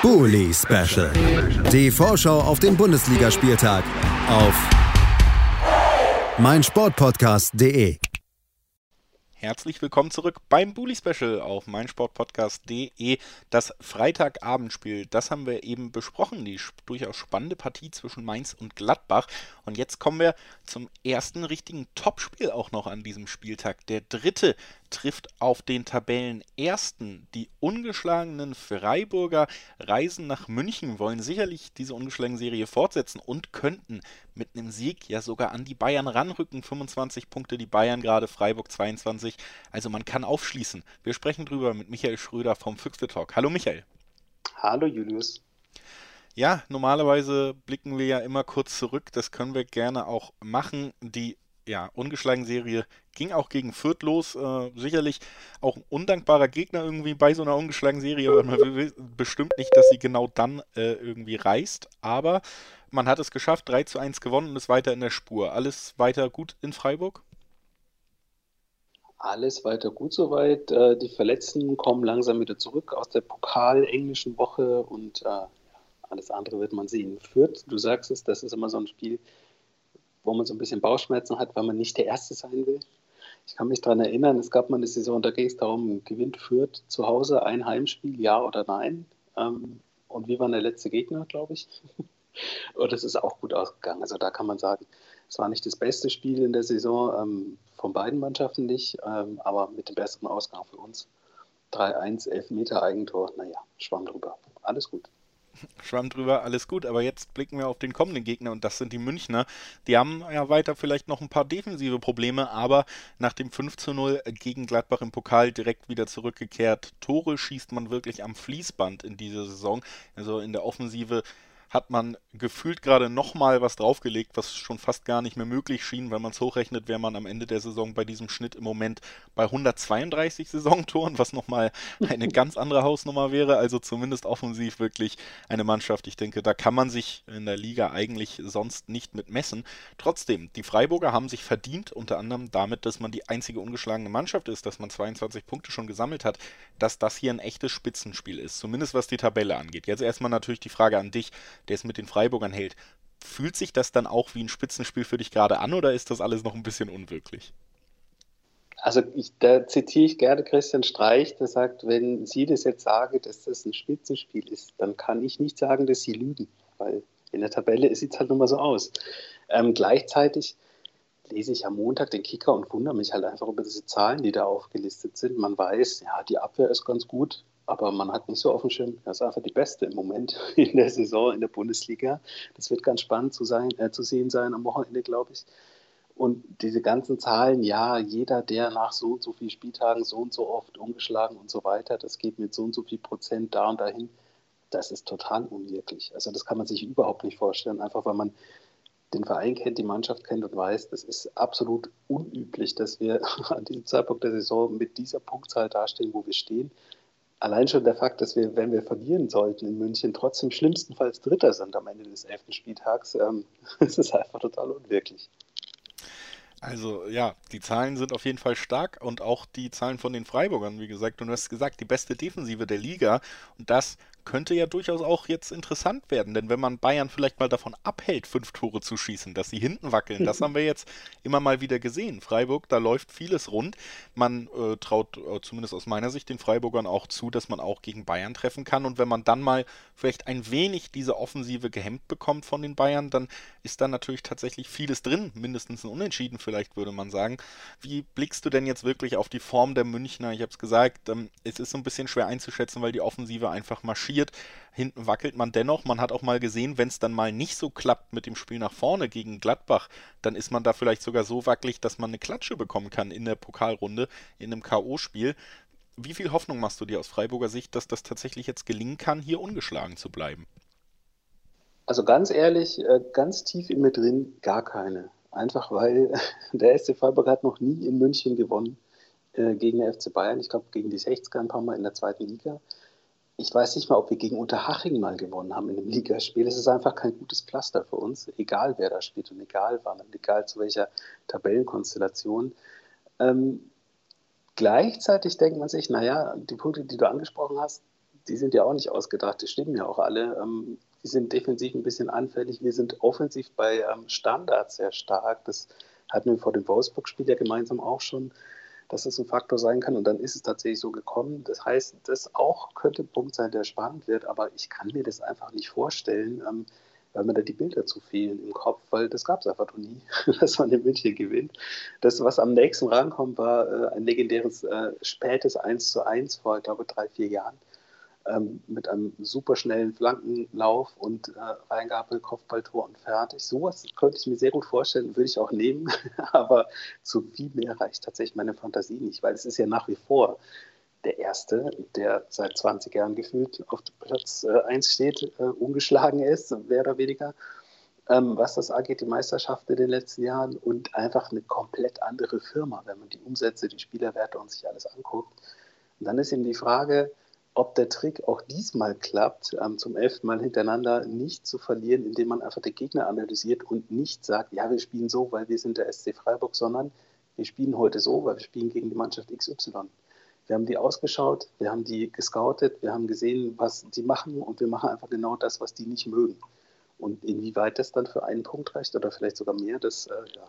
Bully Special. Die Vorschau auf den Bundesligaspieltag auf meinsportpodcast.de. Herzlich willkommen zurück beim Bully Special auf meinsportpodcast.de. Das Freitagabendspiel, das haben wir eben besprochen. Die durchaus spannende Partie zwischen Mainz und Gladbach. Und jetzt kommen wir zum ersten richtigen Topspiel auch noch an diesem Spieltag. Der dritte trifft auf den Tabellenersten. Die ungeschlagenen Freiburger reisen nach München, wollen sicherlich diese ungeschlagene Serie fortsetzen und könnten mit einem Sieg ja sogar an die Bayern ranrücken. 25 Punkte die Bayern gerade, Freiburg 22. Also man kann aufschließen. Wir sprechen drüber mit Michael Schröder vom Füchste Talk. Hallo Michael. Hallo Julius. Ja, normalerweise blicken wir ja immer kurz zurück. Das können wir gerne auch machen. Die ja, ungeschlagen Serie ging auch gegen Fürth los. Äh, sicherlich auch ein undankbarer Gegner irgendwie bei so einer ungeschlagen Serie, weil man will bestimmt nicht, dass sie genau dann äh, irgendwie reißt. Aber man hat es geschafft, 3 zu 1 gewonnen und ist weiter in der Spur. Alles weiter gut in Freiburg? Alles weiter gut soweit. Äh, die Verletzten kommen langsam wieder zurück aus der Pokal-englischen Woche und äh, alles andere wird man sehen. Fürth, du sagst es, das ist immer so ein Spiel, wo man so ein bisschen Bauchschmerzen hat, weil man nicht der Erste sein will. Ich kann mich daran erinnern, es gab mal eine Saison, da ging es darum, gewinnt Fürth zu Hause ein Heimspiel, ja oder nein. Ähm, und wir waren der letzte Gegner, glaube ich. und es ist auch gut ausgegangen. Also da kann man sagen, es war nicht das beste Spiel in der Saison, ähm, von beiden Mannschaften nicht, ähm, aber mit dem besseren Ausgang für uns. 3-1, 11 Meter Eigentor, naja, schwamm drüber. Alles gut. Schwamm drüber, alles gut, aber jetzt blicken wir auf den kommenden Gegner und das sind die Münchner. Die haben ja weiter vielleicht noch ein paar defensive Probleme, aber nach dem 5 zu 0 gegen Gladbach im Pokal direkt wieder zurückgekehrt. Tore schießt man wirklich am Fließband in dieser Saison. Also in der Offensive hat man gefühlt gerade nochmal was draufgelegt, was schon fast gar nicht mehr möglich schien. Wenn man es hochrechnet, wäre man am Ende der Saison bei diesem Schnitt im Moment bei 132 Saisontoren, was nochmal eine ganz andere Hausnummer wäre. Also zumindest offensiv wirklich eine Mannschaft. Ich denke, da kann man sich in der Liga eigentlich sonst nicht mit messen. Trotzdem, die Freiburger haben sich verdient, unter anderem damit, dass man die einzige ungeschlagene Mannschaft ist, dass man 22 Punkte schon gesammelt hat, dass das hier ein echtes Spitzenspiel ist. Zumindest was die Tabelle angeht. Jetzt erstmal natürlich die Frage an dich der es mit den Freiburgern hält. Fühlt sich das dann auch wie ein Spitzenspiel für dich gerade an oder ist das alles noch ein bisschen unwirklich? Also ich, da zitiere ich gerne Christian Streich, der sagt, wenn Sie das jetzt sagen, dass das ein Spitzenspiel ist, dann kann ich nicht sagen, dass Sie lügen, weil in der Tabelle sieht es halt nun mal so aus. Ähm, gleichzeitig lese ich am Montag den Kicker und wundere mich halt einfach über diese Zahlen, die da aufgelistet sind. Man weiß, ja, die Abwehr ist ganz gut, aber man hat nicht so auf dem Schirm, er ist einfach die Beste im Moment in der Saison in der Bundesliga. Das wird ganz spannend zu, sein, äh, zu sehen sein am Wochenende, glaube ich. Und diese ganzen Zahlen, ja, jeder, der nach so und so vielen Spieltagen so und so oft umgeschlagen und so weiter, das geht mit so und so viel Prozent da und dahin, das ist total unwirklich. Also das kann man sich überhaupt nicht vorstellen, einfach weil man den Verein kennt, die Mannschaft kennt und weiß, das ist absolut unüblich, dass wir an diesem Zeitpunkt der Saison mit dieser Punktzahl dastehen, wo wir stehen allein schon der Fakt, dass wir, wenn wir verlieren sollten in München, trotzdem schlimmstenfalls Dritter sind am Ende des elften Spieltags, ähm, das ist einfach total unwirklich. Also ja, die Zahlen sind auf jeden Fall stark und auch die Zahlen von den Freiburgern, wie gesagt. Und du hast gesagt, die beste Defensive der Liga. Und das könnte ja durchaus auch jetzt interessant werden, denn wenn man Bayern vielleicht mal davon abhält, fünf Tore zu schießen, dass sie hinten wackeln, das haben wir jetzt immer mal wieder gesehen. Freiburg, da läuft vieles rund. Man äh, traut äh, zumindest aus meiner Sicht den Freiburgern auch zu, dass man auch gegen Bayern treffen kann. Und wenn man dann mal vielleicht ein wenig diese Offensive gehemmt bekommt von den Bayern, dann ist da natürlich tatsächlich vieles drin, mindestens ein Unentschieden vielleicht, würde man sagen. Wie blickst du denn jetzt wirklich auf die Form der Münchner? Ich habe es gesagt, ähm, es ist so ein bisschen schwer einzuschätzen, weil die Offensive einfach marschiert. Hinten wackelt man dennoch. Man hat auch mal gesehen, wenn es dann mal nicht so klappt mit dem Spiel nach vorne gegen Gladbach, dann ist man da vielleicht sogar so wackelig, dass man eine Klatsche bekommen kann in der Pokalrunde, in einem K.O.-Spiel. Wie viel Hoffnung machst du dir aus Freiburger Sicht, dass das tatsächlich jetzt gelingen kann, hier ungeschlagen zu bleiben? Also ganz ehrlich, äh, ganz tief in mir drin, gar keine. Einfach weil der SC Freiburg hat noch nie in München gewonnen äh, gegen den FC Bayern. Ich glaube, gegen die 60er ein paar Mal in der zweiten Liga ich weiß nicht mal, ob wir gegen Unterhaching mal gewonnen haben in einem Ligaspiel. Es ist einfach kein gutes Pflaster für uns, egal wer da spielt und egal wann und egal zu welcher Tabellenkonstellation. Ähm, gleichzeitig denkt man sich, naja, die Punkte, die du angesprochen hast, die sind ja auch nicht ausgedacht, die stimmen ja auch alle. Ähm, die sind defensiv ein bisschen anfällig. Wir sind offensiv bei ähm, Standards sehr stark. Das hatten wir vor dem Wolfsburg-Spiel ja gemeinsam auch schon, dass das ein Faktor sein kann. Und dann ist es tatsächlich so gekommen. Das heißt, das auch könnte ein Punkt sein, der spannend wird. Aber ich kann mir das einfach nicht vorstellen, ähm, weil mir da die Bilder zu fehlen im Kopf, weil das gab es einfach noch nie, dass man in München gewinnt. Das, was am nächsten rankommt, war äh, ein legendäres äh, spätes 1 zu 1 vor, ich glaube, drei, vier Jahren ähm, mit einem superschnellen Flankenlauf und äh, Reingabe, Kopfballtor und fertig. Sowas könnte ich mir sehr gut vorstellen, würde ich auch nehmen, aber zu viel mehr reicht tatsächlich meine Fantasie nicht, weil es ist ja nach wie vor der Erste, der seit 20 Jahren gefühlt auf Platz äh, 1 steht, äh, ungeschlagen ist, mehr oder weniger, ähm, was das angeht, die Meisterschaft in den letzten Jahren und einfach eine komplett andere Firma, wenn man die Umsätze, die Spielerwerte und sich alles anguckt. Und dann ist eben die Frage, ob der Trick auch diesmal klappt, ähm, zum elften Mal hintereinander nicht zu verlieren, indem man einfach den Gegner analysiert und nicht sagt, ja, wir spielen so, weil wir sind der SC Freiburg, sondern wir spielen heute so, weil wir spielen gegen die Mannschaft XY. Wir haben die ausgeschaut, wir haben die gescoutet, wir haben gesehen, was die machen und wir machen einfach genau das, was die nicht mögen. Und inwieweit das dann für einen Punkt reicht oder vielleicht sogar mehr, das, äh, ja,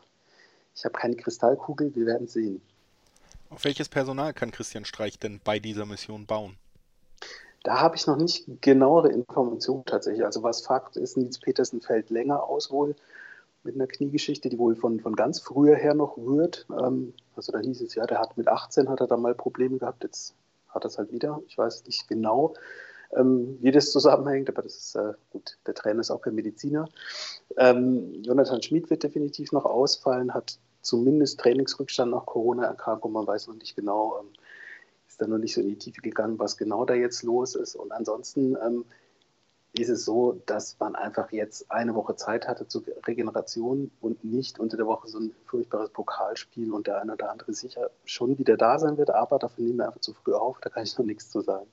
ich habe keine Kristallkugel, wir werden sehen. Auf welches Personal kann Christian Streich denn bei dieser Mission bauen? Da habe ich noch nicht genauere Informationen tatsächlich. Also was Fakt ist, Nils Petersen fällt länger aus wohl mit einer Kniegeschichte, die wohl von, von ganz früher her noch rührt. Ähm, also da hieß es ja, der hat mit 18 hat er da mal Probleme gehabt, jetzt hat er es halt wieder. Ich weiß nicht genau, ähm, wie das zusammenhängt, aber das ist äh, gut. Der Trainer ist auch kein Mediziner. Ähm, Jonathan Schmid wird definitiv noch ausfallen, hat zumindest Trainingsrückstand nach Corona-Erkrankung. Man weiß noch nicht genau, ähm, da noch nicht so in die Tiefe gegangen, was genau da jetzt los ist. Und ansonsten ähm, ist es so, dass man einfach jetzt eine Woche Zeit hatte zur Regeneration und nicht unter der Woche so ein furchtbares Pokalspiel und der eine oder andere sicher schon wieder da sein wird, aber dafür nehmen wir einfach zu früh auf, da kann ich noch nichts zu sagen.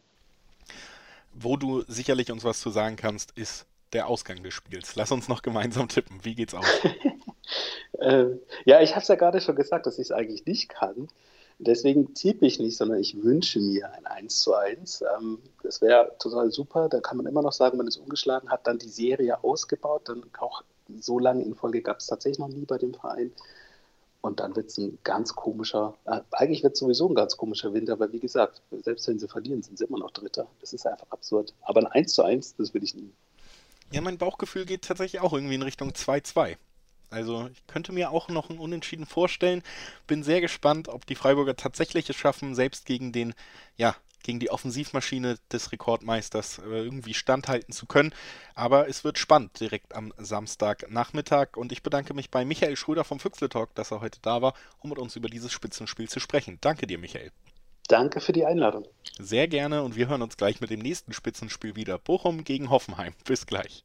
Wo du sicherlich uns was zu sagen kannst, ist der Ausgang des Spiels. Lass uns noch gemeinsam tippen. Wie geht's aus? äh, ja, ich habe es ja gerade schon gesagt, dass ich es eigentlich nicht kann. Deswegen tippe ich nicht, sondern ich wünsche mir ein 1 zu 1. Ähm, das wäre total super. Da kann man immer noch sagen, man ist ungeschlagen, hat dann die Serie ausgebaut. Dann auch so lange in Folge gab es tatsächlich noch nie bei dem Verein. Und dann wird es ein ganz komischer, äh, eigentlich wird es sowieso ein ganz komischer Winter, aber wie gesagt, selbst wenn sie verlieren, sind sie immer noch Dritter. Das ist einfach absurd. Aber ein 1 zu 1, das will ich nie. Ja, mein Bauchgefühl geht tatsächlich auch irgendwie in Richtung 2-2. Also ich könnte mir auch noch ein Unentschieden vorstellen. Bin sehr gespannt, ob die Freiburger tatsächlich es schaffen, selbst gegen den, ja, gegen die Offensivmaschine des Rekordmeisters äh, irgendwie standhalten zu können. Aber es wird spannend direkt am Samstagnachmittag. Und ich bedanke mich bei Michael Schröder vom Füchsle Talk, dass er heute da war, um mit uns über dieses Spitzenspiel zu sprechen. Danke dir, Michael. Danke für die Einladung. Sehr gerne und wir hören uns gleich mit dem nächsten Spitzenspiel wieder. Bochum gegen Hoffenheim. Bis gleich.